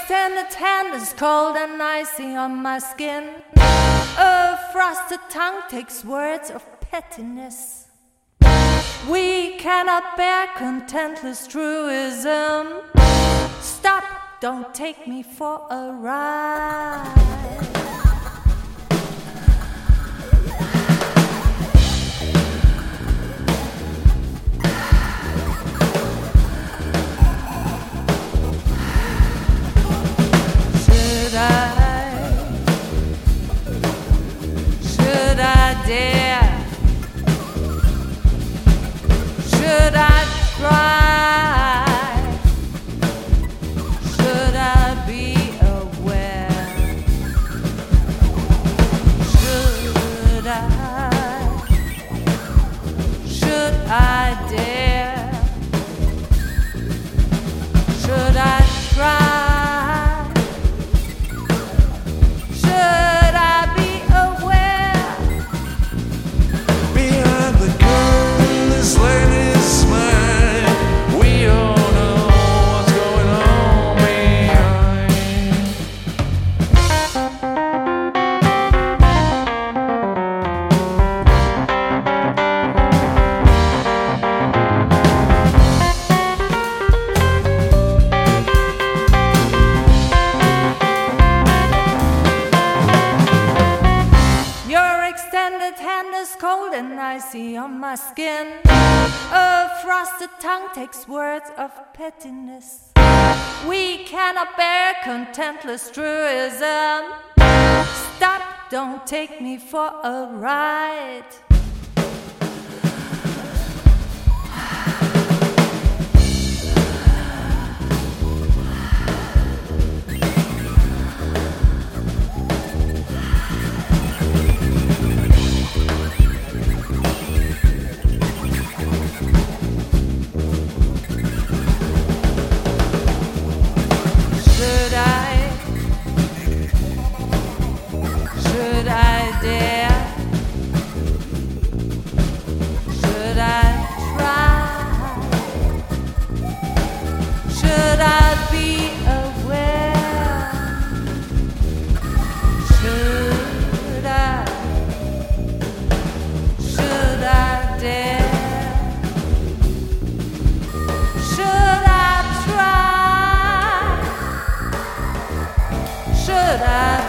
extended hand is cold and icy on my skin. A frosted tongue takes words of pettiness. We cannot bear contentless truism. Stop, don't take me for a ride. and I see on my skin a frosted tongue takes words of pettiness. We cannot bear contentless truism. Stop, don't take me for a ride. Should I dare? Should I try? Should I be aware? Should i